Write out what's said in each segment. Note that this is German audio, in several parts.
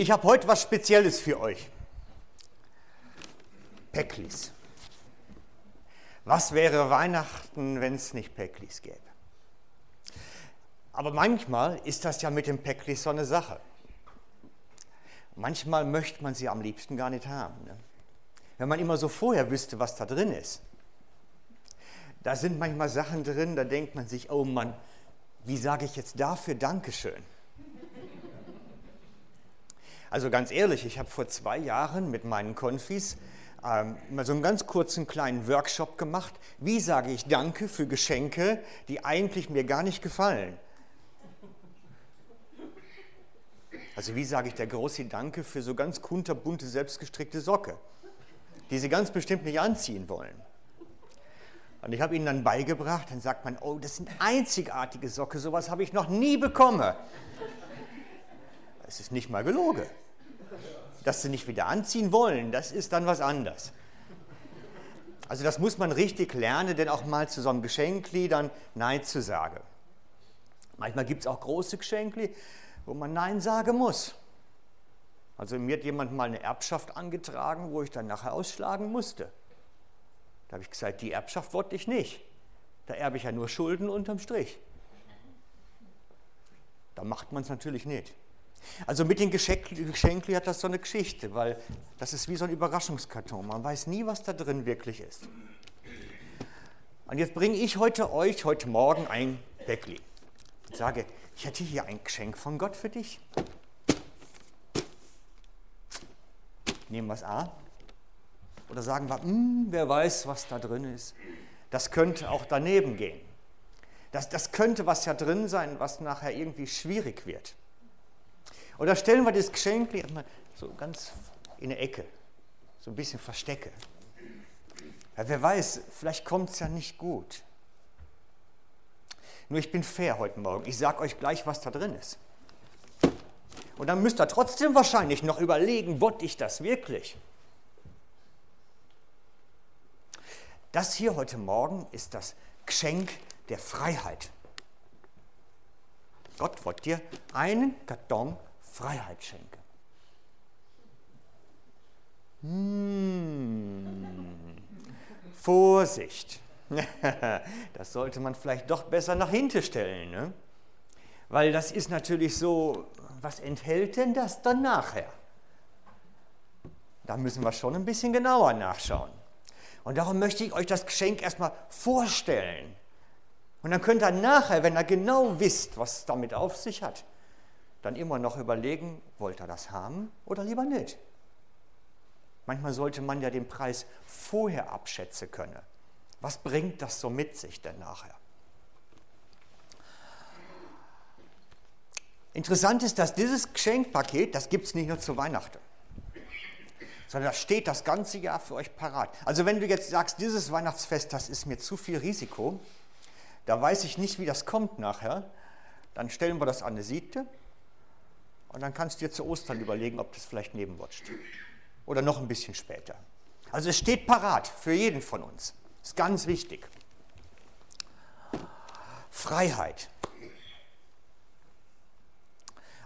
Ich habe heute was Spezielles für euch. Päcklis. Was wäre Weihnachten, wenn es nicht Päcklis gäbe? Aber manchmal ist das ja mit dem Päcklis so eine Sache. Manchmal möchte man sie am liebsten gar nicht haben. Ne? Wenn man immer so vorher wüsste, was da drin ist. Da sind manchmal Sachen drin, da denkt man sich, oh Mann, wie sage ich jetzt dafür Dankeschön? Also ganz ehrlich, ich habe vor zwei Jahren mit meinen Konfis ähm, mal so einen ganz kurzen kleinen Workshop gemacht. Wie sage ich Danke für Geschenke, die eigentlich mir gar nicht gefallen? Also wie sage ich der Grossi Danke für so ganz kunterbunte, selbstgestrickte Socke, die sie ganz bestimmt nicht anziehen wollen? Und ich habe ihnen dann beigebracht, dann sagt man, oh, das sind einzigartige Socke, sowas habe ich noch nie bekommen. Es ist nicht mal gelogen. Dass sie nicht wieder anziehen wollen, das ist dann was anderes. Also das muss man richtig lernen, denn auch mal zu so einem Geschenkli dann Nein zu sagen. Manchmal gibt es auch große Geschenkli, wo man Nein sagen muss. Also mir hat jemand mal eine Erbschaft angetragen, wo ich dann nachher ausschlagen musste. Da habe ich gesagt, die Erbschaft wollte ich nicht. Da erbe ich ja nur Schulden unterm Strich. Da macht man es natürlich nicht. Also mit den Geschenken hat das so eine Geschichte, weil das ist wie so ein Überraschungskarton. Man weiß nie, was da drin wirklich ist. Und jetzt bringe ich heute euch, heute Morgen ein Päckli. Und sage, ich hätte hier ein Geschenk von Gott für dich. Nehmen wir es A. Oder sagen wir, hm, wer weiß, was da drin ist. Das könnte auch daneben gehen. Das, das könnte was ja drin sein, was nachher irgendwie schwierig wird. Oder stellen wir das Geschenk so ganz in eine Ecke, so ein bisschen verstecke. Ja, wer weiß, vielleicht kommt es ja nicht gut. Nur ich bin fair heute Morgen. Ich sage euch gleich, was da drin ist. Und dann müsst ihr trotzdem wahrscheinlich noch überlegen, wollte ich das wirklich? Das hier heute Morgen ist das Geschenk der Freiheit. Gott wird dir einen Karton Freiheit schenke. Hm. Vorsicht. Das sollte man vielleicht doch besser nach hinten stellen. Ne? Weil das ist natürlich so, was enthält denn das dann nachher? Da müssen wir schon ein bisschen genauer nachschauen. Und darum möchte ich euch das Geschenk erstmal vorstellen. Und dann könnt ihr nachher, wenn ihr genau wisst, was es damit auf sich hat, dann immer noch überlegen, wollt er das haben oder lieber nicht. Manchmal sollte man ja den Preis vorher abschätzen können. Was bringt das so mit sich denn nachher? Interessant ist, dass dieses Geschenkpaket, das gibt es nicht nur zu Weihnachten, sondern das steht das ganze Jahr für euch parat. Also wenn du jetzt sagst, dieses Weihnachtsfest, das ist mir zu viel Risiko, da weiß ich nicht, wie das kommt nachher, dann stellen wir das an eine Siete und dann kannst du dir zu Ostern überlegen, ob das vielleicht neben Gott steht. Oder noch ein bisschen später. Also es steht parat für jeden von uns. Ist ganz wichtig. Freiheit.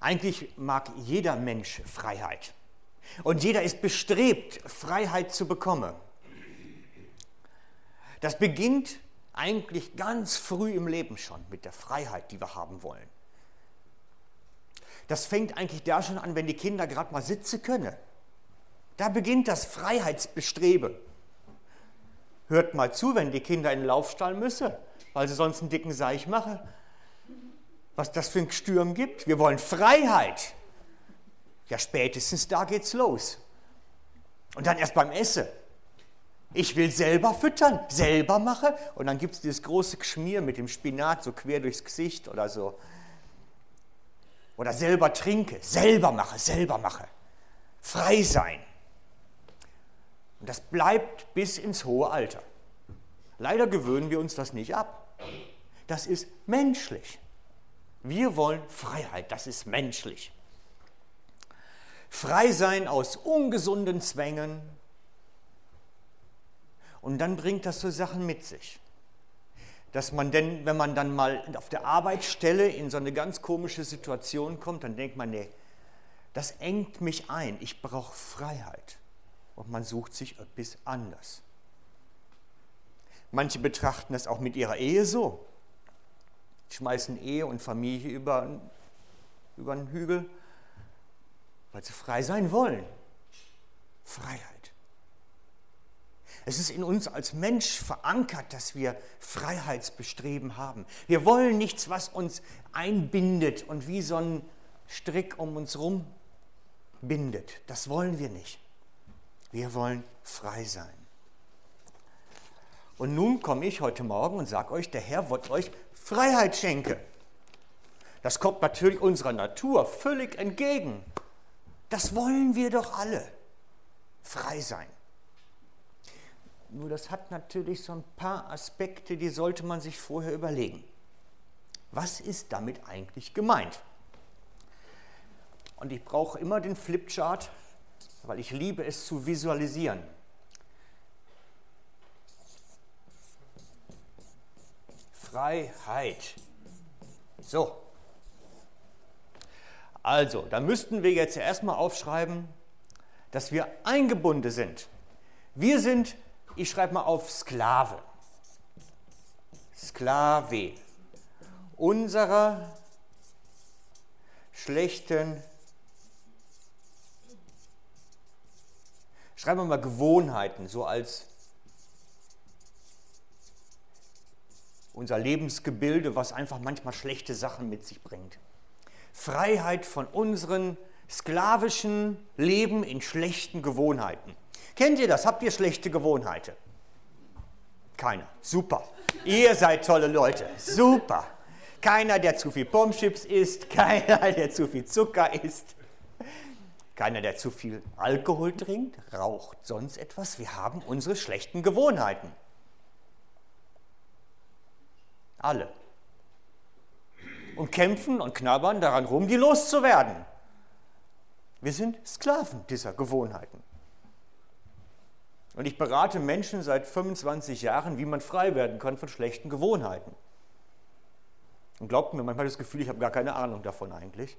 Eigentlich mag jeder Mensch Freiheit. Und jeder ist bestrebt, Freiheit zu bekommen. Das beginnt eigentlich ganz früh im Leben schon mit der Freiheit, die wir haben wollen. Das fängt eigentlich da schon an, wenn die Kinder gerade mal sitzen können. Da beginnt das Freiheitsbestreben. Hört mal zu, wenn die Kinder in den Laufstall müssen, weil sie sonst einen dicken Seich machen. Was das für ein Gestürm gibt. Wir wollen Freiheit. Ja, spätestens da geht's los. Und dann erst beim Essen. Ich will selber füttern, selber machen. Und dann gibt es dieses große Geschmier mit dem Spinat so quer durchs Gesicht oder so. Oder selber trinke, selber mache, selber mache. Frei sein. Und das bleibt bis ins hohe Alter. Leider gewöhnen wir uns das nicht ab. Das ist menschlich. Wir wollen Freiheit, das ist menschlich. Frei sein aus ungesunden Zwängen. Und dann bringt das so Sachen mit sich dass man denn, wenn man dann mal auf der Arbeitsstelle in so eine ganz komische Situation kommt, dann denkt man, nee, Das engt mich ein. Ich brauche Freiheit. Und man sucht sich etwas anders. Manche betrachten das auch mit ihrer Ehe so. Schmeißen Ehe und Familie über, über den Hügel, weil sie frei sein wollen. Freiheit. Es ist in uns als Mensch verankert, dass wir Freiheitsbestreben haben. Wir wollen nichts, was uns einbindet und wie so ein Strick um uns herum bindet. Das wollen wir nicht. Wir wollen frei sein. Und nun komme ich heute Morgen und sage euch, der Herr wird euch Freiheit schenken. Das kommt natürlich unserer Natur völlig entgegen. Das wollen wir doch alle. Frei sein. Nur das hat natürlich so ein paar Aspekte, die sollte man sich vorher überlegen. Was ist damit eigentlich gemeint? Und ich brauche immer den Flipchart, weil ich liebe es zu visualisieren. Freiheit. So. Also, da müssten wir jetzt erstmal aufschreiben, dass wir eingebunden sind. Wir sind ich schreibe mal auf Sklave. Sklave unserer schlechten, schreiben wir mal Gewohnheiten, so als unser Lebensgebilde, was einfach manchmal schlechte Sachen mit sich bringt. Freiheit von unseren sklavischen Leben in schlechten Gewohnheiten. Kennt ihr das? Habt ihr schlechte Gewohnheiten? Keiner. Super. Ihr seid tolle Leute. Super. Keiner, der zu viel Pommchips isst, keiner, der zu viel Zucker isst, keiner, der zu viel Alkohol trinkt, raucht, sonst etwas. Wir haben unsere schlechten Gewohnheiten. Alle. Und kämpfen und knabbern daran rum, die loszuwerden. Wir sind Sklaven dieser Gewohnheiten. Und ich berate Menschen seit 25 Jahren, wie man frei werden kann von schlechten Gewohnheiten. Und glaubt mir, manchmal das Gefühl, ich habe gar keine Ahnung davon eigentlich.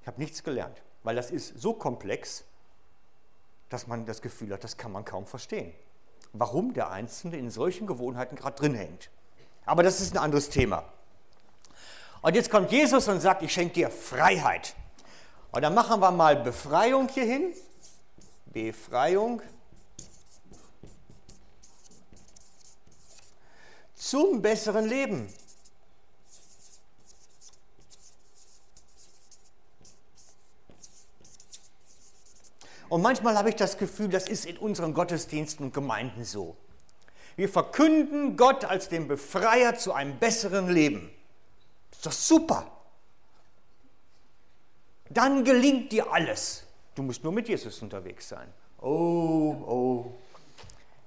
Ich habe nichts gelernt, weil das ist so komplex, dass man das Gefühl hat, das kann man kaum verstehen. Warum der Einzelne in solchen Gewohnheiten gerade drin hängt. Aber das ist ein anderes Thema. Und jetzt kommt Jesus und sagt, ich schenke dir Freiheit. Und dann machen wir mal Befreiung hier hin. Befreiung. Zum besseren Leben. Und manchmal habe ich das Gefühl, das ist in unseren Gottesdiensten und Gemeinden so. Wir verkünden Gott als den Befreier zu einem besseren Leben. Ist doch super. Dann gelingt dir alles. Du musst nur mit Jesus unterwegs sein. Oh, oh,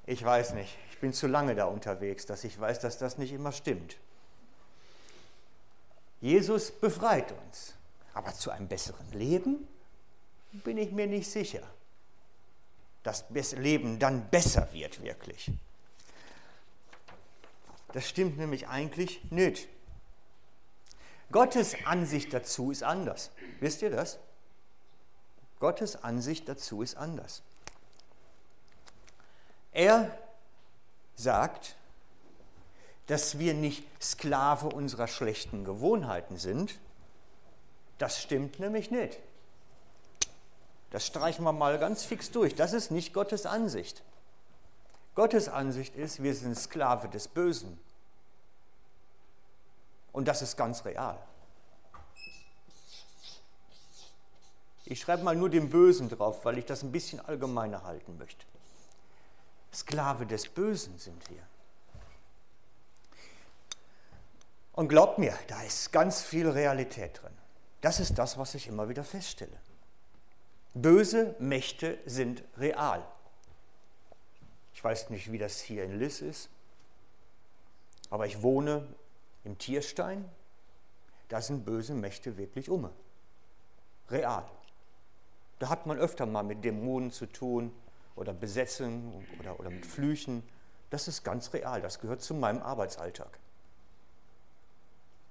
ich weiß nicht bin zu lange da unterwegs, dass ich weiß, dass das nicht immer stimmt. Jesus befreit uns, aber zu einem besseren Leben bin ich mir nicht sicher. Das Leben dann besser wird wirklich. Das stimmt nämlich eigentlich nicht. Gottes Ansicht dazu ist anders. Wisst ihr das? Gottes Ansicht dazu ist anders. Er sagt, dass wir nicht Sklave unserer schlechten Gewohnheiten sind. Das stimmt nämlich nicht. Das streichen wir mal ganz fix durch. Das ist nicht Gottes Ansicht. Gottes Ansicht ist, wir sind Sklave des Bösen. Und das ist ganz real. Ich schreibe mal nur den Bösen drauf, weil ich das ein bisschen allgemeiner halten möchte. Sklave des Bösen sind wir. Und glaubt mir, da ist ganz viel Realität drin. Das ist das, was ich immer wieder feststelle. Böse Mächte sind real. Ich weiß nicht, wie das hier in Liss ist, aber ich wohne im Tierstein. Da sind böse Mächte wirklich um. Real. Da hat man öfter mal mit Dämonen zu tun, oder Besetzung oder, oder mit Flüchen. Das ist ganz real, das gehört zu meinem Arbeitsalltag.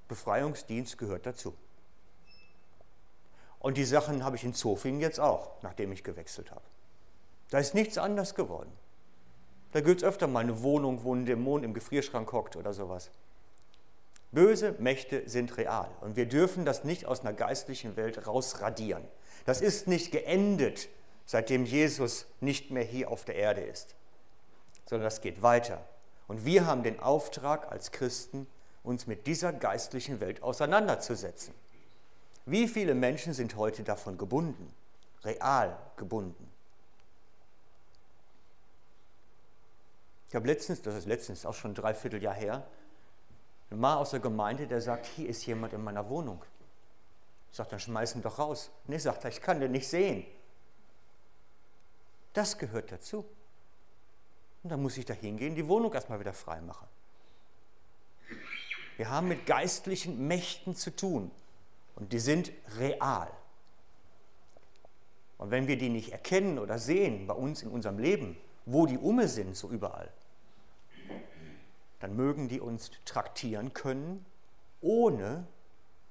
Befreiungsdienst gehört dazu. Und die Sachen habe ich in Zofingen jetzt auch, nachdem ich gewechselt habe. Da ist nichts anders geworden. Da gibt es öfter mal eine Wohnung, wo ein Dämon im Gefrierschrank hockt oder sowas. Böse Mächte sind real und wir dürfen das nicht aus einer geistlichen Welt rausradieren. Das ist nicht geendet, seitdem Jesus nicht mehr hier auf der Erde ist, sondern das geht weiter. Und wir haben den Auftrag als Christen, uns mit dieser geistlichen Welt auseinanderzusetzen. Wie viele Menschen sind heute davon gebunden, real gebunden? Ich habe letztens, das ist letztens auch schon ein Dreivierteljahr her, ein Mann aus der Gemeinde, der sagt, hier ist jemand in meiner Wohnung. Ich sage, dann schmeiß ihn doch raus. Nee, sagt er, ich kann den nicht sehen. Das gehört dazu. Und dann muss ich da hingehen, die Wohnung erstmal wieder frei machen. Wir haben mit geistlichen Mächten zu tun und die sind real. Und wenn wir die nicht erkennen oder sehen bei uns in unserem Leben, wo die Umme sind, so überall, dann mögen die uns traktieren können, ohne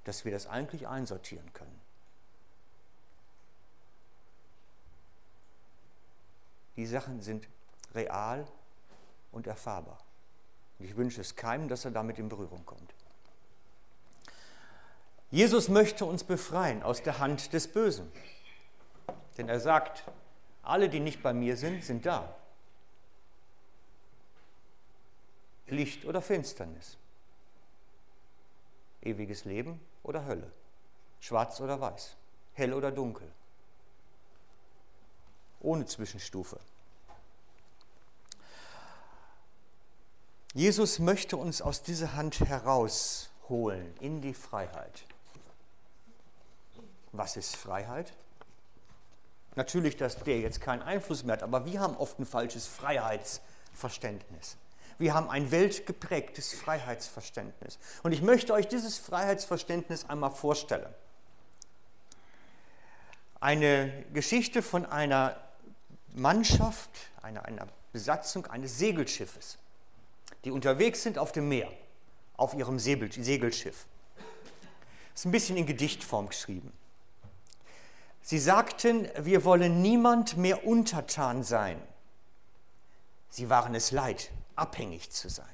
dass wir das eigentlich einsortieren können. Die Sachen sind real und erfahrbar. Und ich wünsche es keinem, dass er damit in Berührung kommt. Jesus möchte uns befreien aus der Hand des Bösen. Denn er sagt, alle, die nicht bei mir sind, sind da. Licht oder Finsternis. Ewiges Leben oder Hölle. Schwarz oder weiß. Hell oder dunkel. Ohne Zwischenstufe. Jesus möchte uns aus dieser Hand herausholen in die Freiheit. Was ist Freiheit? Natürlich, dass der jetzt keinen Einfluss mehr hat, aber wir haben oft ein falsches Freiheitsverständnis. Wir haben ein weltgeprägtes Freiheitsverständnis. Und ich möchte euch dieses Freiheitsverständnis einmal vorstellen. Eine Geschichte von einer Mannschaft, einer, einer Besatzung eines Segelschiffes die unterwegs sind auf dem Meer, auf ihrem Segelschiff. Das ist ein bisschen in Gedichtform geschrieben. Sie sagten, wir wollen niemand mehr untertan sein. Sie waren es leid, abhängig zu sein.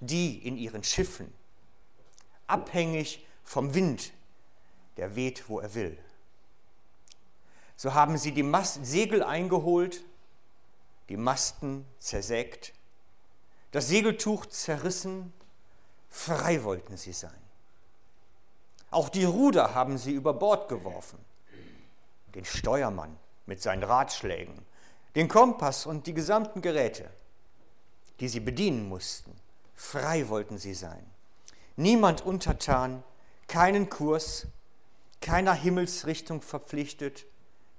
Die in ihren Schiffen, abhängig vom Wind, der weht, wo er will. So haben sie die Mast Segel eingeholt, die Masten zersägt das Segeltuch zerrissen, frei wollten sie sein. Auch die Ruder haben sie über Bord geworfen, den Steuermann mit seinen Ratschlägen, den Kompass und die gesamten Geräte, die sie bedienen mussten. Frei wollten sie sein. Niemand untertan, keinen Kurs, keiner Himmelsrichtung verpflichtet,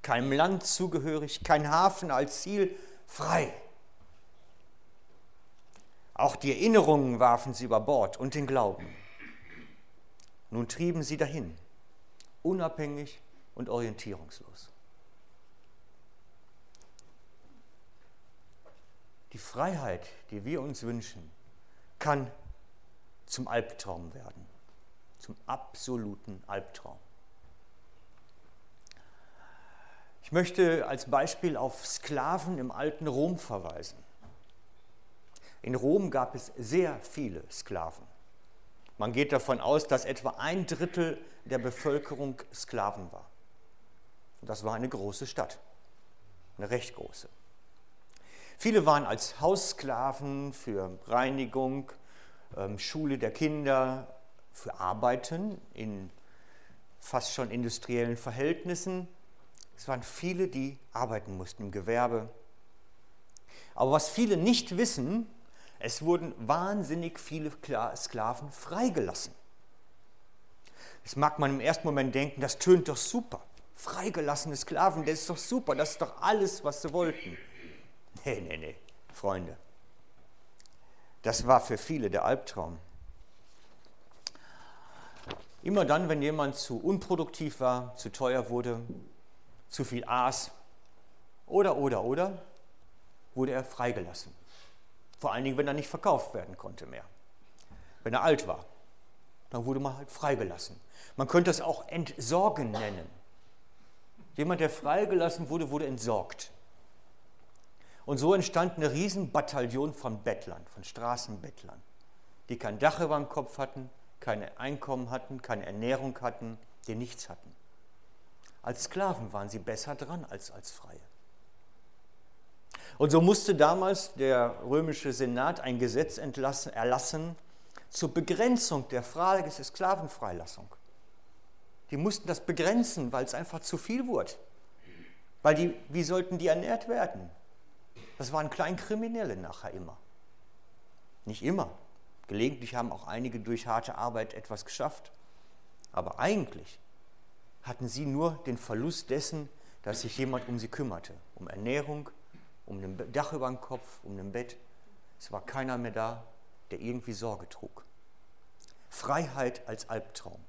keinem Land zugehörig, kein Hafen als Ziel, frei. Auch die Erinnerungen warfen sie über Bord und den Glauben. Nun trieben sie dahin, unabhängig und orientierungslos. Die Freiheit, die wir uns wünschen, kann zum Albtraum werden, zum absoluten Albtraum. Ich möchte als Beispiel auf Sklaven im alten Rom verweisen. In Rom gab es sehr viele Sklaven. Man geht davon aus, dass etwa ein Drittel der Bevölkerung Sklaven war. Und das war eine große Stadt, eine recht große. Viele waren als Haussklaven für Reinigung, ähm, Schule der Kinder, für Arbeiten in fast schon industriellen Verhältnissen. Es waren viele, die arbeiten mussten im Gewerbe. Aber was viele nicht wissen, es wurden wahnsinnig viele Sklaven freigelassen. Das mag man im ersten Moment denken, das tönt doch super. Freigelassene Sklaven, das ist doch super, das ist doch alles, was sie wollten. Nee, nee, nee, Freunde. Das war für viele der Albtraum. Immer dann, wenn jemand zu unproduktiv war, zu teuer wurde, zu viel aß oder, oder, oder, wurde er freigelassen. Vor allen Dingen, wenn er nicht verkauft werden konnte mehr. Wenn er alt war, dann wurde man halt freigelassen. Man könnte es auch Entsorgen nennen. Jemand, der freigelassen wurde, wurde entsorgt. Und so entstand eine Riesenbataillon von Bettlern, von Straßenbettlern, die kein Dach über dem Kopf hatten, kein Einkommen hatten, keine Ernährung hatten, die nichts hatten. Als Sklaven waren sie besser dran als als Freie. Und so musste damals der römische Senat ein Gesetz entlassen, erlassen zur Begrenzung der Frage der Sklavenfreilassung. Die mussten das begrenzen, weil es einfach zu viel wurde. Weil die, wie sollten die ernährt werden? Das waren Kleinkriminelle nachher immer. Nicht immer. Gelegentlich haben auch einige durch harte Arbeit etwas geschafft. Aber eigentlich hatten sie nur den Verlust dessen, dass sich jemand um sie kümmerte. Um Ernährung, um ein Dach über dem Kopf, um ein Bett. Es war keiner mehr da, der irgendwie Sorge trug. Freiheit als Albtraum.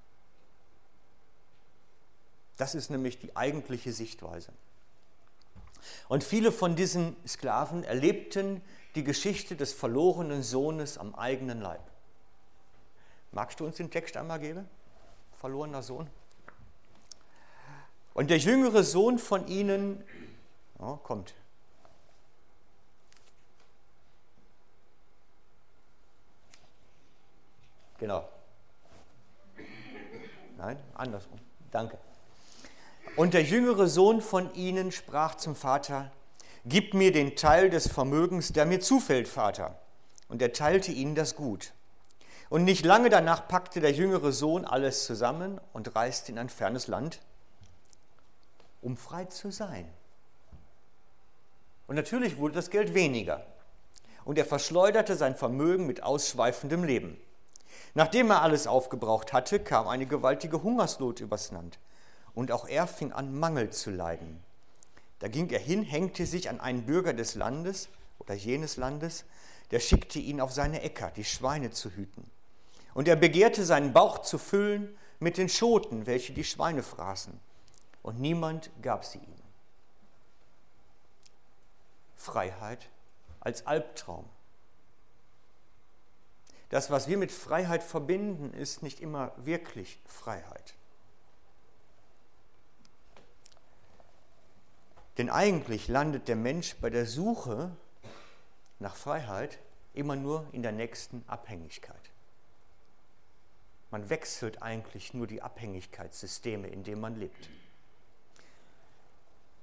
Das ist nämlich die eigentliche Sichtweise. Und viele von diesen Sklaven erlebten die Geschichte des verlorenen Sohnes am eigenen Leib. Magst du uns den Text einmal geben? Verlorener Sohn. Und der jüngere Sohn von ihnen oh, kommt. Genau. Nein, andersrum. Danke. Und der jüngere Sohn von ihnen sprach zum Vater, Gib mir den Teil des Vermögens, der mir zufällt, Vater. Und er teilte ihnen das Gut. Und nicht lange danach packte der jüngere Sohn alles zusammen und reiste in ein fernes Land, um frei zu sein. Und natürlich wurde das Geld weniger. Und er verschleuderte sein Vermögen mit ausschweifendem Leben. Nachdem er alles aufgebraucht hatte, kam eine gewaltige Hungersnot übers Land und auch er fing an, Mangel zu leiden. Da ging er hin, hängte sich an einen Bürger des Landes oder jenes Landes, der schickte ihn auf seine Äcker, die Schweine zu hüten. Und er begehrte seinen Bauch zu füllen mit den Schoten, welche die Schweine fraßen. Und niemand gab sie ihm. Freiheit als Albtraum. Das, was wir mit Freiheit verbinden, ist nicht immer wirklich Freiheit. Denn eigentlich landet der Mensch bei der Suche nach Freiheit immer nur in der nächsten Abhängigkeit. Man wechselt eigentlich nur die Abhängigkeitssysteme, in denen man lebt.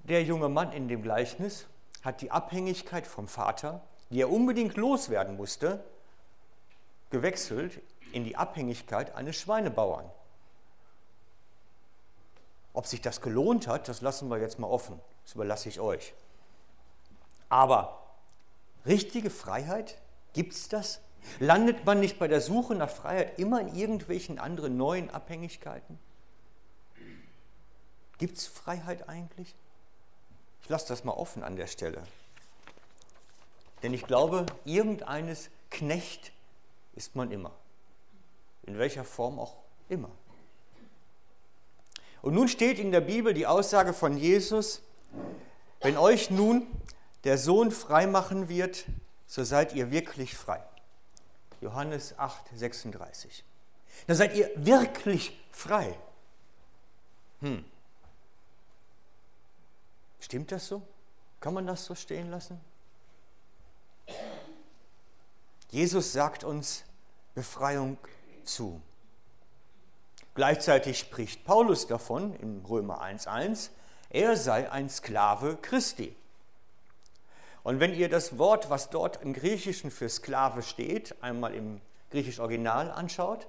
Der junge Mann in dem Gleichnis hat die Abhängigkeit vom Vater, die er unbedingt loswerden musste, gewechselt in die Abhängigkeit eines Schweinebauern. Ob sich das gelohnt hat, das lassen wir jetzt mal offen. Das überlasse ich euch. Aber richtige Freiheit, gibt es das? Landet man nicht bei der Suche nach Freiheit immer in irgendwelchen anderen neuen Abhängigkeiten? Gibt es Freiheit eigentlich? Ich lasse das mal offen an der Stelle. Denn ich glaube, irgendeines Knecht ist man immer. In welcher Form auch immer. Und nun steht in der Bibel die Aussage von Jesus, wenn euch nun der Sohn frei machen wird, so seid ihr wirklich frei. Johannes 8, 36. Dann seid ihr wirklich frei. Hm. Stimmt das so? Kann man das so stehen lassen? Jesus sagt uns Befreiung zu. Gleichzeitig spricht Paulus davon in Römer 1.1, er sei ein Sklave Christi. Und wenn ihr das Wort, was dort im Griechischen für Sklave steht, einmal im griechischen Original anschaut,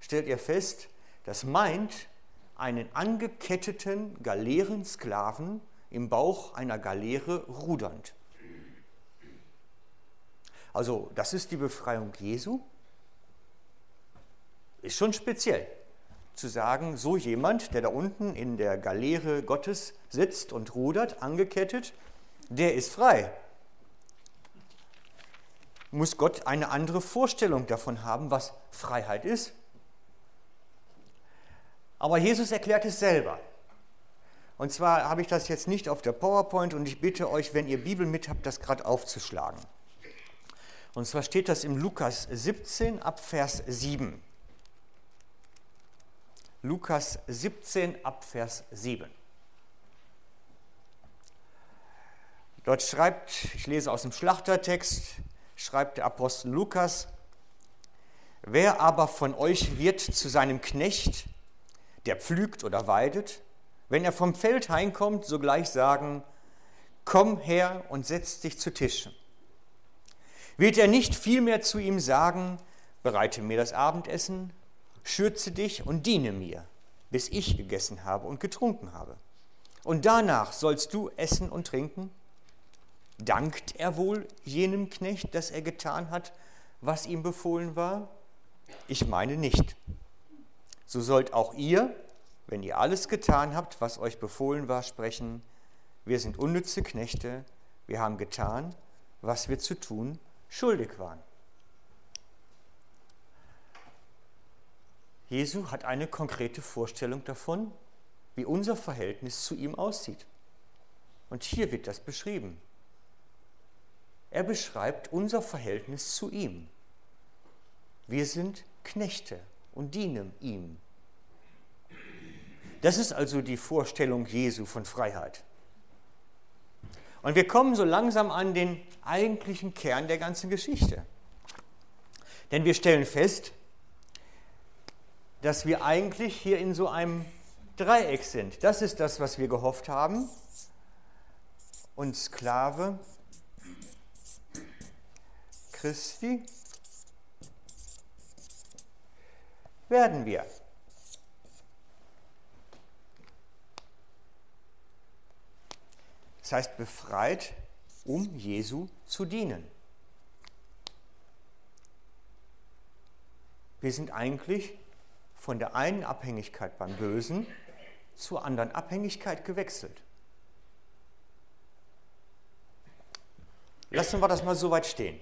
stellt ihr fest, das meint einen angeketteten Galeerensklaven im Bauch einer Galeere rudernd. Also das ist die Befreiung Jesu. Ist schon speziell zu sagen, so jemand, der da unten in der Galeere Gottes sitzt und rudert, angekettet, der ist frei. Muss Gott eine andere Vorstellung davon haben, was Freiheit ist? Aber Jesus erklärt es selber. Und zwar habe ich das jetzt nicht auf der PowerPoint und ich bitte euch, wenn ihr Bibel mit habt, das gerade aufzuschlagen. Und zwar steht das im Lukas 17 ab Vers 7. Lukas 17 ab Vers 7. Dort schreibt, ich lese aus dem Schlachtertext, schreibt der Apostel Lukas, wer aber von euch wird zu seinem Knecht, der pflügt oder weidet, wenn er vom Feld heimkommt, sogleich sagen, komm her und setz dich zu Tisch. Wird er nicht vielmehr zu ihm sagen, bereite mir das Abendessen, schürze dich und diene mir, bis ich gegessen habe und getrunken habe. Und danach sollst du essen und trinken? Dankt er wohl jenem Knecht, dass er getan hat, was ihm befohlen war? Ich meine nicht. So sollt auch ihr, wenn ihr alles getan habt, was euch befohlen war, sprechen, wir sind unnütze Knechte, wir haben getan, was wir zu tun schuldig waren. Jesu hat eine konkrete Vorstellung davon, wie unser Verhältnis zu ihm aussieht. Und hier wird das beschrieben. Er beschreibt unser Verhältnis zu ihm. Wir sind Knechte und dienen ihm. Das ist also die Vorstellung Jesu von Freiheit. Und wir kommen so langsam an den eigentlichen Kern der ganzen Geschichte. Denn wir stellen fest, dass wir eigentlich hier in so einem Dreieck sind. Das ist das, was wir gehofft haben. Und Sklave Christi werden wir. Das heißt, befreit, um Jesu zu dienen. Wir sind eigentlich von der einen Abhängigkeit beim Bösen zur anderen Abhängigkeit gewechselt. Lassen wir das mal so weit stehen.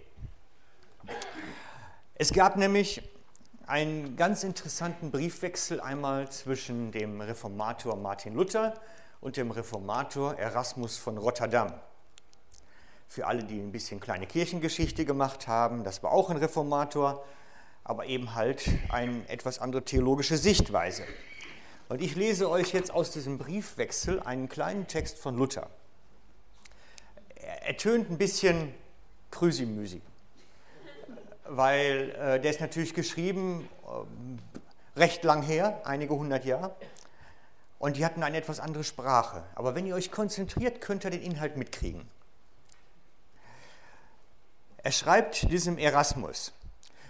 Es gab nämlich einen ganz interessanten Briefwechsel einmal zwischen dem Reformator Martin Luther und dem Reformator Erasmus von Rotterdam. Für alle, die ein bisschen kleine Kirchengeschichte gemacht haben, das war auch ein Reformator, aber eben halt eine etwas andere theologische Sichtweise. Und ich lese euch jetzt aus diesem Briefwechsel einen kleinen Text von Luther. Er tönt ein bisschen krüsimüsi, weil äh, der ist natürlich geschrieben äh, recht lang her, einige hundert Jahre. Und die hatten eine etwas andere Sprache. Aber wenn ihr euch konzentriert, könnt ihr den Inhalt mitkriegen. Er schreibt diesem Erasmus,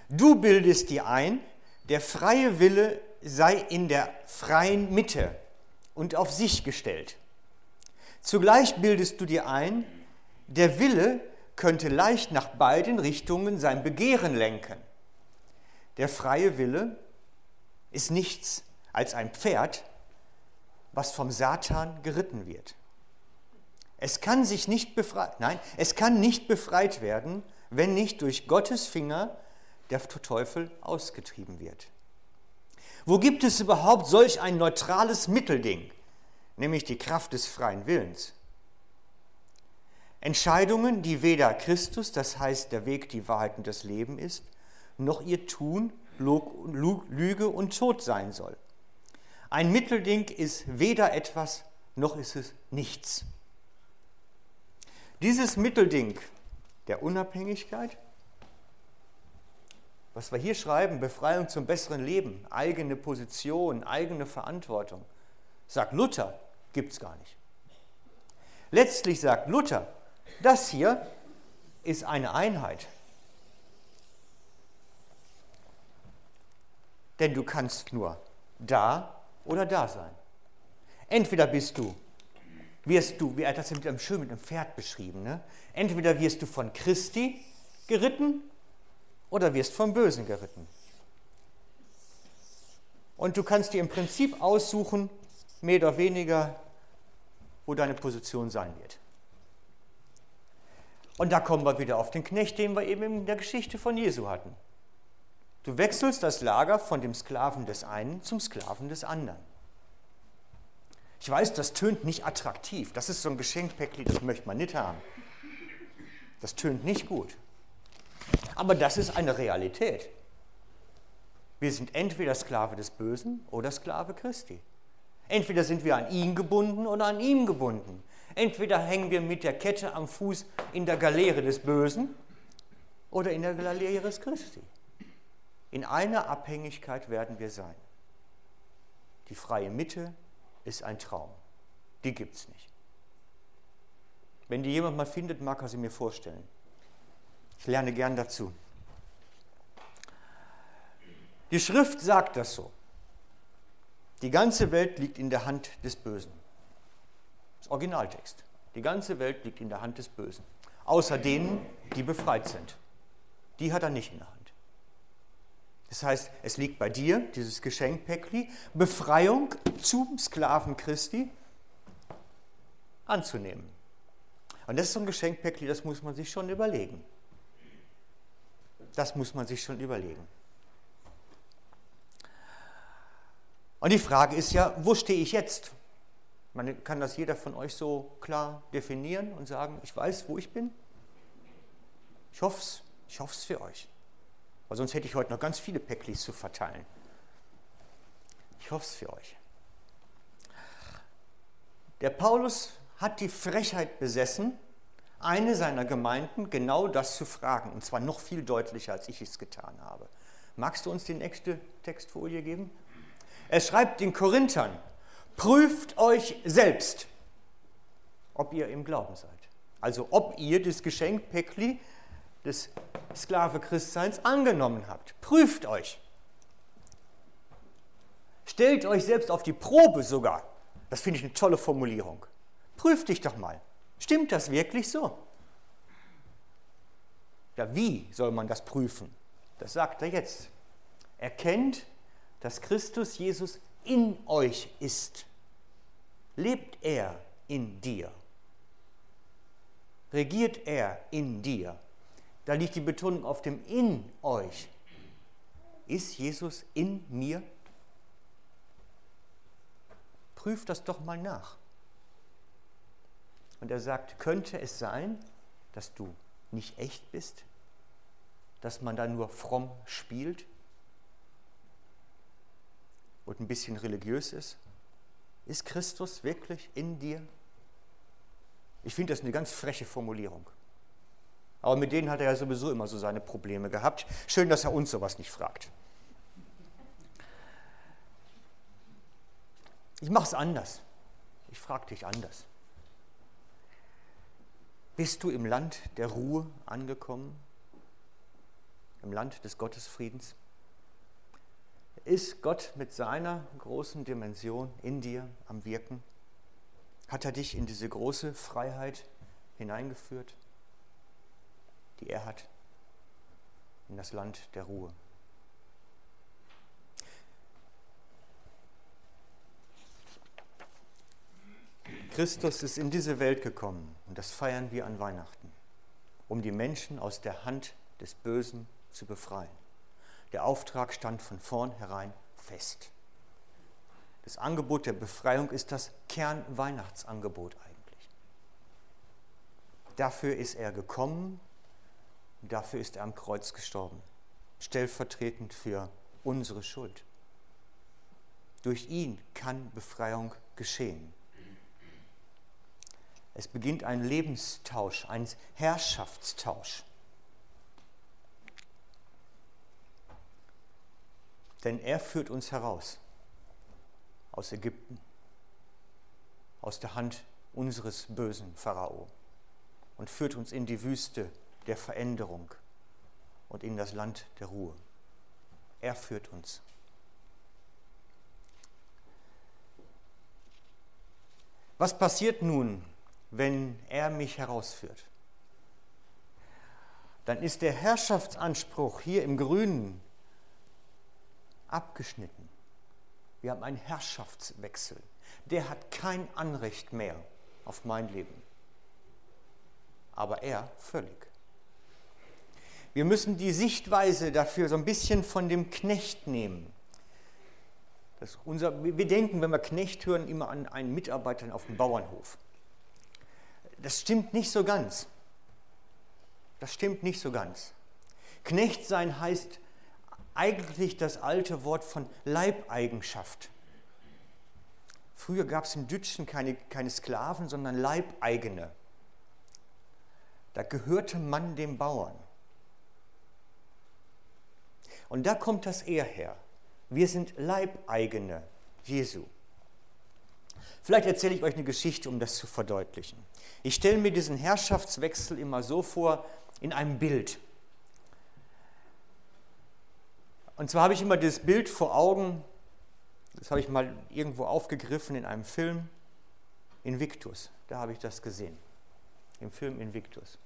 du bildest dir ein, der freie Wille sei in der freien Mitte und auf sich gestellt. Zugleich bildest du dir ein, der Wille könnte leicht nach beiden Richtungen sein Begehren lenken. Der freie Wille ist nichts als ein Pferd, was vom Satan geritten wird. Es kann sich nicht befreit, nein, es kann nicht befreit werden, wenn nicht durch Gottes Finger der Teufel ausgetrieben wird. Wo gibt es überhaupt solch ein neutrales Mittelding, nämlich die Kraft des freien Willens? Entscheidungen, die weder Christus, das heißt der Weg, die Wahrheit und das Leben ist, noch ihr Tun Lüge und Tod sein soll. Ein Mittelding ist weder etwas, noch ist es nichts. Dieses Mittelding der Unabhängigkeit, was wir hier schreiben, Befreiung zum besseren Leben, eigene Position, eigene Verantwortung, sagt Luther, gibt es gar nicht. Letztlich sagt Luther, das hier ist eine Einheit. Denn du kannst nur da oder da sein. Entweder bist du, wirst du, wie er das mit einem schön mit einem Pferd beschrieben, ne? entweder wirst du von Christi geritten oder wirst vom Bösen geritten. Und du kannst dir im Prinzip aussuchen, mehr oder weniger, wo deine Position sein wird. Und da kommen wir wieder auf den Knecht, den wir eben in der Geschichte von Jesu hatten. Du wechselst das Lager von dem Sklaven des einen zum Sklaven des anderen. Ich weiß, das tönt nicht attraktiv. Das ist so ein Geschenkpäckli, das möchte man nicht haben. Das tönt nicht gut. Aber das ist eine Realität. Wir sind entweder Sklave des Bösen oder Sklave Christi. Entweder sind wir an ihn gebunden oder an ihm gebunden. Entweder hängen wir mit der Kette am Fuß in der Galeere des Bösen oder in der Galeere des Christi. In einer Abhängigkeit werden wir sein. Die freie Mitte ist ein Traum. Die gibt es nicht. Wenn die jemand mal findet, mag er sie mir vorstellen. Ich lerne gern dazu. Die Schrift sagt das so. Die ganze Welt liegt in der Hand des Bösen. Das Originaltext. Die ganze Welt liegt in der Hand des Bösen. Außer denen, die befreit sind. Die hat er nicht in der Hand. Das heißt, es liegt bei dir, dieses Geschenk Päckli, Befreiung zum Sklaven Christi anzunehmen. Und das ist so ein Geschenk Päckli, das muss man sich schon überlegen. Das muss man sich schon überlegen. Und die Frage ist ja, wo stehe ich jetzt? Man kann das jeder von euch so klar definieren und sagen, ich weiß, wo ich bin. Ich hoffe es, ich hoffe es für euch. Weil sonst hätte ich heute noch ganz viele Päcklis zu verteilen. Ich hoffe es für euch. Der Paulus hat die Frechheit besessen, eine seiner Gemeinden genau das zu fragen, und zwar noch viel deutlicher, als ich es getan habe. Magst du uns die nächste Textfolie geben? Er schreibt den Korinthern, prüft euch selbst, ob ihr im Glauben seid. Also ob ihr das Geschenk Päckli des Sklave Christseins angenommen habt. Prüft euch. Stellt euch selbst auf die Probe sogar. Das finde ich eine tolle Formulierung. Prüft dich doch mal. Stimmt das wirklich so? Ja, wie soll man das prüfen? Das sagt er jetzt. Erkennt, dass Christus Jesus in euch ist. Lebt er in dir? Regiert er in dir? Da liegt die Betonung auf dem in euch. Ist Jesus in mir? Prüft das doch mal nach. Und er sagt, könnte es sein, dass du nicht echt bist? Dass man da nur fromm spielt und ein bisschen religiös ist? Ist Christus wirklich in dir? Ich finde das eine ganz freche Formulierung. Aber mit denen hat er ja sowieso immer so seine Probleme gehabt. Schön, dass er uns sowas nicht fragt. Ich mache es anders. Ich frage dich anders. Bist du im Land der Ruhe angekommen? Im Land des Gottesfriedens? Ist Gott mit seiner großen Dimension in dir am Wirken? Hat er dich in diese große Freiheit hineingeführt? Die er hat, in das Land der Ruhe. Christus ist in diese Welt gekommen und das feiern wir an Weihnachten, um die Menschen aus der Hand des Bösen zu befreien. Der Auftrag stand von vornherein fest. Das Angebot der Befreiung ist das Kernweihnachtsangebot eigentlich. Dafür ist er gekommen Dafür ist er am Kreuz gestorben, stellvertretend für unsere Schuld. Durch ihn kann Befreiung geschehen. Es beginnt ein Lebenstausch, ein Herrschaftstausch. Denn er führt uns heraus aus Ägypten, aus der Hand unseres bösen Pharao und führt uns in die Wüste der Veränderung und in das Land der Ruhe. Er führt uns. Was passiert nun, wenn er mich herausführt? Dann ist der Herrschaftsanspruch hier im Grünen abgeschnitten. Wir haben einen Herrschaftswechsel. Der hat kein Anrecht mehr auf mein Leben. Aber er völlig. Wir müssen die Sichtweise dafür so ein bisschen von dem Knecht nehmen. Das unser, wir denken, wenn wir Knecht hören, immer an einen Mitarbeiter auf dem Bauernhof. Das stimmt nicht so ganz. Das stimmt nicht so ganz. Knecht sein heißt eigentlich das alte Wort von Leibeigenschaft. Früher gab es im Dütschen keine, keine Sklaven, sondern Leibeigene. Da gehörte man dem Bauern. Und da kommt das Er her. Wir sind Leibeigene Jesu. Vielleicht erzähle ich euch eine Geschichte, um das zu verdeutlichen. Ich stelle mir diesen Herrschaftswechsel immer so vor in einem Bild. Und zwar habe ich immer dieses Bild vor Augen, das habe ich mal irgendwo aufgegriffen in einem Film, Invictus. Da habe ich das gesehen, im Film Invictus.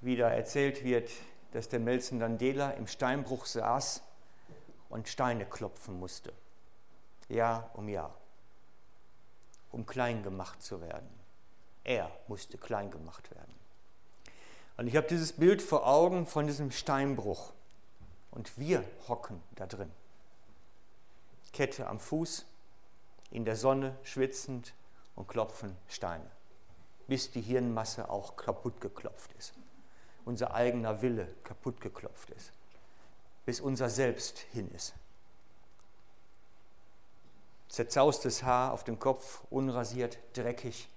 Wie da erzählt wird, dass der Melzen Mandela im Steinbruch saß und Steine klopfen musste. Jahr um Jahr, um klein gemacht zu werden. Er musste klein gemacht werden. Und ich habe dieses Bild vor Augen von diesem Steinbruch. Und wir hocken da drin. Kette am Fuß, in der Sonne schwitzend und klopfen Steine, bis die Hirnmasse auch kaputt geklopft ist. Unser eigener Wille kaputt geklopft ist, bis unser Selbst hin ist. Zerzaustes Haar auf dem Kopf, unrasiert, dreckig,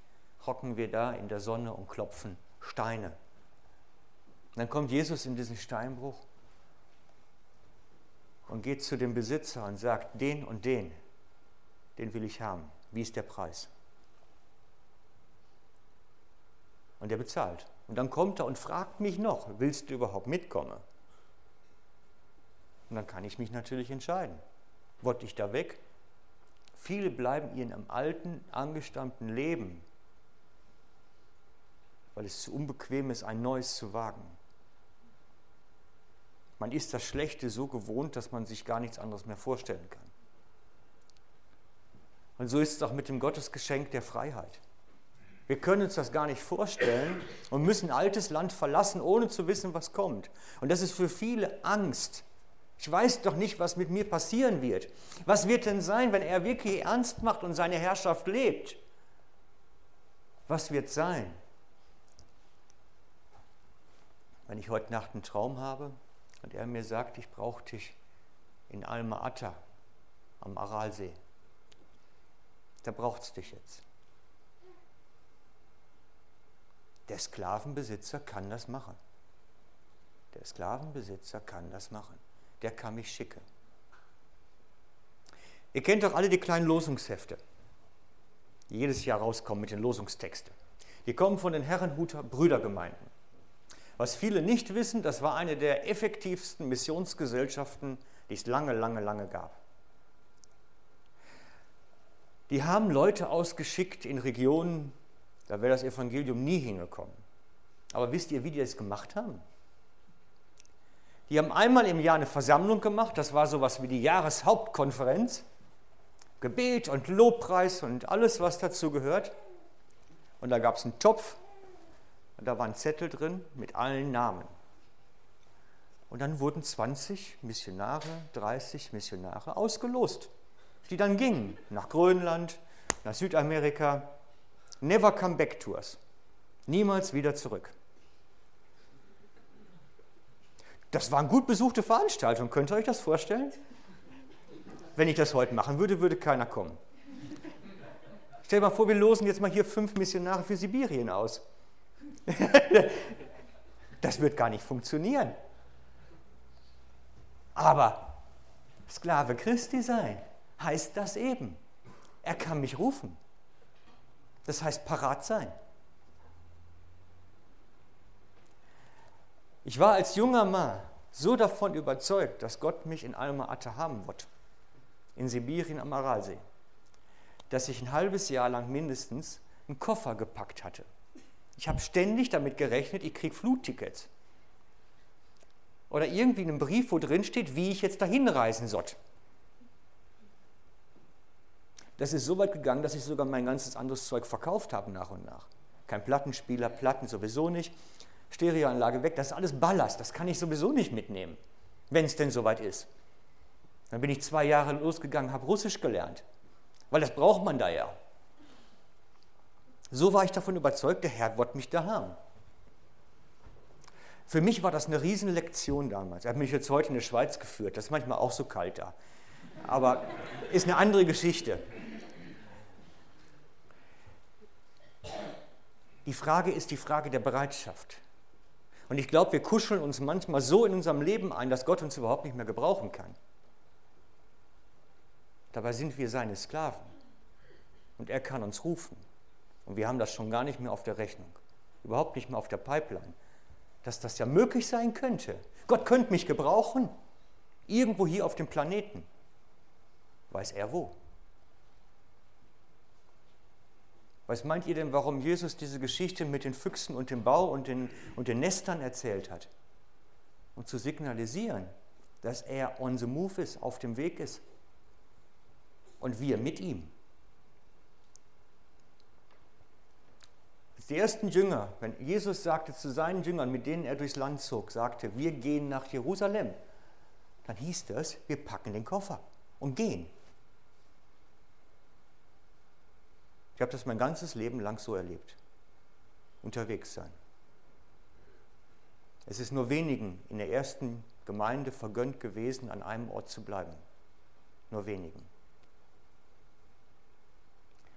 hocken wir da in der Sonne und klopfen Steine. Dann kommt Jesus in diesen Steinbruch und geht zu dem Besitzer und sagt, den und den, den will ich haben. Wie ist der Preis? Und er bezahlt. Und dann kommt er und fragt mich noch, willst du überhaupt mitkommen? Und dann kann ich mich natürlich entscheiden. Wollte ich da weg? Viele bleiben in ihrem alten, angestammten Leben, weil es zu unbequem ist, ein neues zu wagen. Man ist das Schlechte so gewohnt, dass man sich gar nichts anderes mehr vorstellen kann. Und so ist es auch mit dem Gottesgeschenk der Freiheit. Wir können uns das gar nicht vorstellen und müssen altes Land verlassen, ohne zu wissen, was kommt. Und das ist für viele Angst. Ich weiß doch nicht, was mit mir passieren wird. Was wird denn sein, wenn er wirklich ernst macht und seine Herrschaft lebt? Was wird sein? Wenn ich heute Nacht einen Traum habe, und er mir sagt, ich brauche dich in Alma Ata am Aralsee. Da braucht es dich jetzt. Der Sklavenbesitzer kann das machen. Der Sklavenbesitzer kann das machen. Der kann mich schicken. Ihr kennt doch alle die kleinen Losungshefte, die jedes Jahr rauskommen mit den Losungstexten. Die kommen von den Herrenhuter Brüdergemeinden. Was viele nicht wissen, das war eine der effektivsten Missionsgesellschaften, die es lange, lange, lange gab. Die haben Leute ausgeschickt in Regionen, da wäre das Evangelium nie hingekommen. Aber wisst ihr, wie die das gemacht haben? Die haben einmal im Jahr eine Versammlung gemacht, das war sowas wie die Jahreshauptkonferenz. Gebet und Lobpreis und alles, was dazu gehört. Und da gab es einen Topf und da waren Zettel drin mit allen Namen. Und dann wurden 20 Missionare, 30 Missionare ausgelost, die dann gingen nach Grönland, nach Südamerika. Never come back tours. Niemals wieder zurück. Das waren gut besuchte Veranstaltungen. Könnt ihr euch das vorstellen? Wenn ich das heute machen würde, würde keiner kommen. Stell dir mal vor, wir losen jetzt mal hier fünf Missionare für Sibirien aus. das wird gar nicht funktionieren. Aber Sklave Christi sein heißt das eben. Er kann mich rufen. Das heißt parat sein. Ich war als junger Mann so davon überzeugt, dass Gott mich in Alma Ata haben wird, in Sibirien am Aralsee, dass ich ein halbes Jahr lang mindestens einen Koffer gepackt hatte ich habe ständig damit gerechnet, ich kriege Flugtickets. Oder irgendwie einen Brief, wo drin steht, wie ich jetzt dahin reisen soll. Das ist so weit gegangen, dass ich sogar mein ganzes anderes Zeug verkauft habe nach und nach. Kein Plattenspieler, Platten sowieso nicht, Stereoanlage weg, das ist alles Ballast, das kann ich sowieso nicht mitnehmen, wenn es denn soweit ist. Dann bin ich zwei Jahre losgegangen, habe Russisch gelernt, weil das braucht man da ja. So war ich davon überzeugt, der Herr wird mich da haben. Für mich war das eine Riesenlektion damals. Er hat mich jetzt heute in die Schweiz geführt. Das ist manchmal auch so kalt da. Aber ist eine andere Geschichte. Die Frage ist die Frage der Bereitschaft. Und ich glaube, wir kuscheln uns manchmal so in unserem Leben ein, dass Gott uns überhaupt nicht mehr gebrauchen kann. Dabei sind wir seine Sklaven. Und er kann uns rufen. Und wir haben das schon gar nicht mehr auf der Rechnung. Überhaupt nicht mehr auf der Pipeline. Dass das ja möglich sein könnte. Gott könnte mich gebrauchen. Irgendwo hier auf dem Planeten. Weiß er wo. Was meint ihr denn, warum Jesus diese Geschichte mit den Füchsen und dem Bau und den, und den Nestern erzählt hat? Um zu signalisieren, dass er on the move ist, auf dem Weg ist. Und wir mit ihm. Die ersten Jünger, wenn Jesus sagte zu seinen Jüngern, mit denen er durchs Land zog, sagte, wir gehen nach Jerusalem, dann hieß das, wir packen den Koffer und gehen. Ich habe das mein ganzes Leben lang so erlebt. Unterwegs sein. Es ist nur wenigen in der ersten Gemeinde vergönnt gewesen, an einem Ort zu bleiben. Nur wenigen.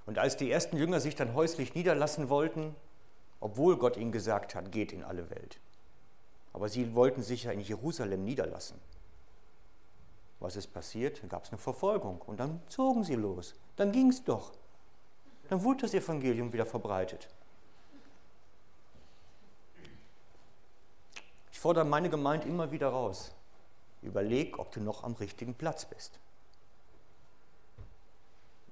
Und als die ersten Jünger sich dann häuslich niederlassen wollten, obwohl Gott ihnen gesagt hat, geht in alle Welt. Aber sie wollten sich ja in Jerusalem niederlassen. Was ist passiert? Dann gab es eine Verfolgung und dann zogen sie los. Dann ging es doch dann wurde das Evangelium wieder verbreitet. Ich fordere meine Gemeinde immer wieder raus. Überleg, ob du noch am richtigen Platz bist.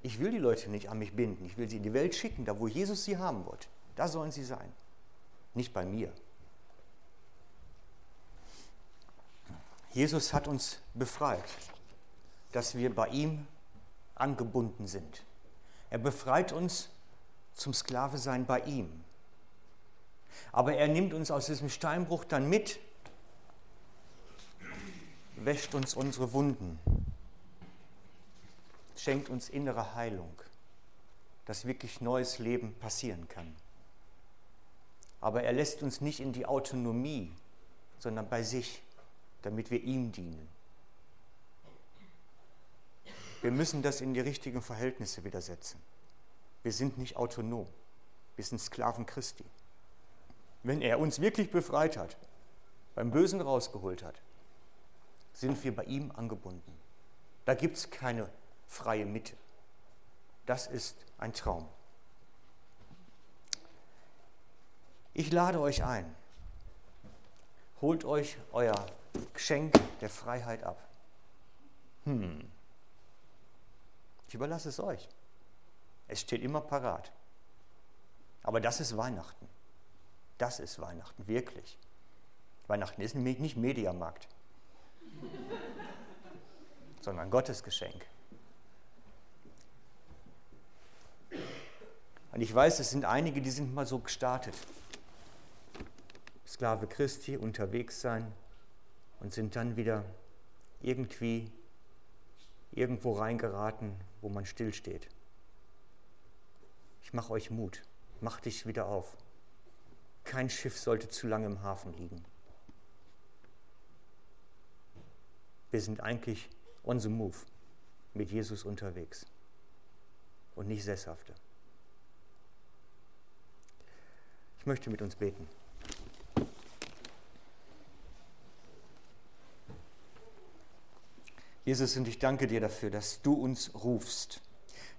Ich will die Leute nicht an mich binden. Ich will sie in die Welt schicken, da wo Jesus sie haben wird. Da sollen sie sein. Nicht bei mir. Jesus hat uns befreit, dass wir bei ihm angebunden sind. Er befreit uns zum Sklavesein bei ihm. Aber er nimmt uns aus diesem Steinbruch dann mit, wäscht uns unsere Wunden, schenkt uns innere Heilung, dass wirklich neues Leben passieren kann. Aber er lässt uns nicht in die Autonomie, sondern bei sich, damit wir ihm dienen. Wir müssen das in die richtigen Verhältnisse wieder setzen. Wir sind nicht autonom. Wir sind Sklaven Christi. Wenn er uns wirklich befreit hat, beim Bösen rausgeholt hat, sind wir bei ihm angebunden. Da gibt es keine freie Mitte. Das ist ein Traum. Ich lade euch ein. Holt euch euer Geschenk der Freiheit ab. Hm. Ich überlasse es euch. Es steht immer parat. Aber das ist Weihnachten. Das ist Weihnachten, wirklich. Weihnachten ist nicht Mediamarkt, sondern Gottes Geschenk. Und ich weiß, es sind einige, die sind mal so gestartet. Sklave Christi, unterwegs sein und sind dann wieder irgendwie irgendwo reingeraten, wo man stillsteht. Ich mache euch Mut, mach dich wieder auf. Kein Schiff sollte zu lange im Hafen liegen. Wir sind eigentlich on the move, mit Jesus unterwegs und nicht Sesshafte. Ich möchte mit uns beten. Jesus, und ich danke dir dafür, dass du uns rufst,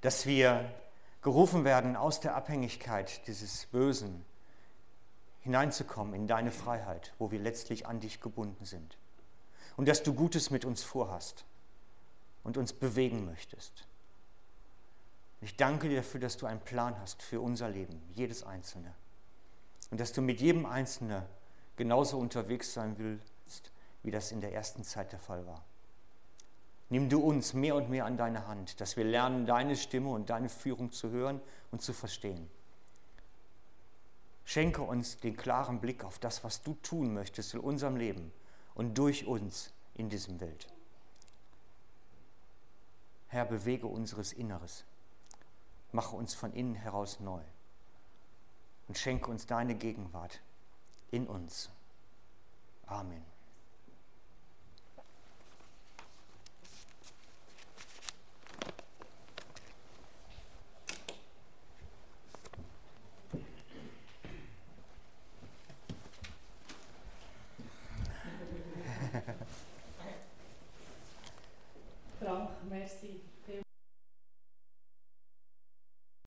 dass wir gerufen werden, aus der Abhängigkeit dieses Bösen hineinzukommen in deine Freiheit, wo wir letztlich an dich gebunden sind. Und dass du Gutes mit uns vorhast und uns bewegen möchtest. Ich danke dir dafür, dass du einen Plan hast für unser Leben, jedes Einzelne. Und dass du mit jedem Einzelnen genauso unterwegs sein willst, wie das in der ersten Zeit der Fall war. Nimm du uns mehr und mehr an deine Hand, dass wir lernen, deine Stimme und deine Führung zu hören und zu verstehen. Schenke uns den klaren Blick auf das, was du tun möchtest in unserem Leben und durch uns in diesem Welt. Herr, bewege unseres Inneres. Mache uns von innen heraus neu und schenke uns deine Gegenwart in uns. Amen. Merci.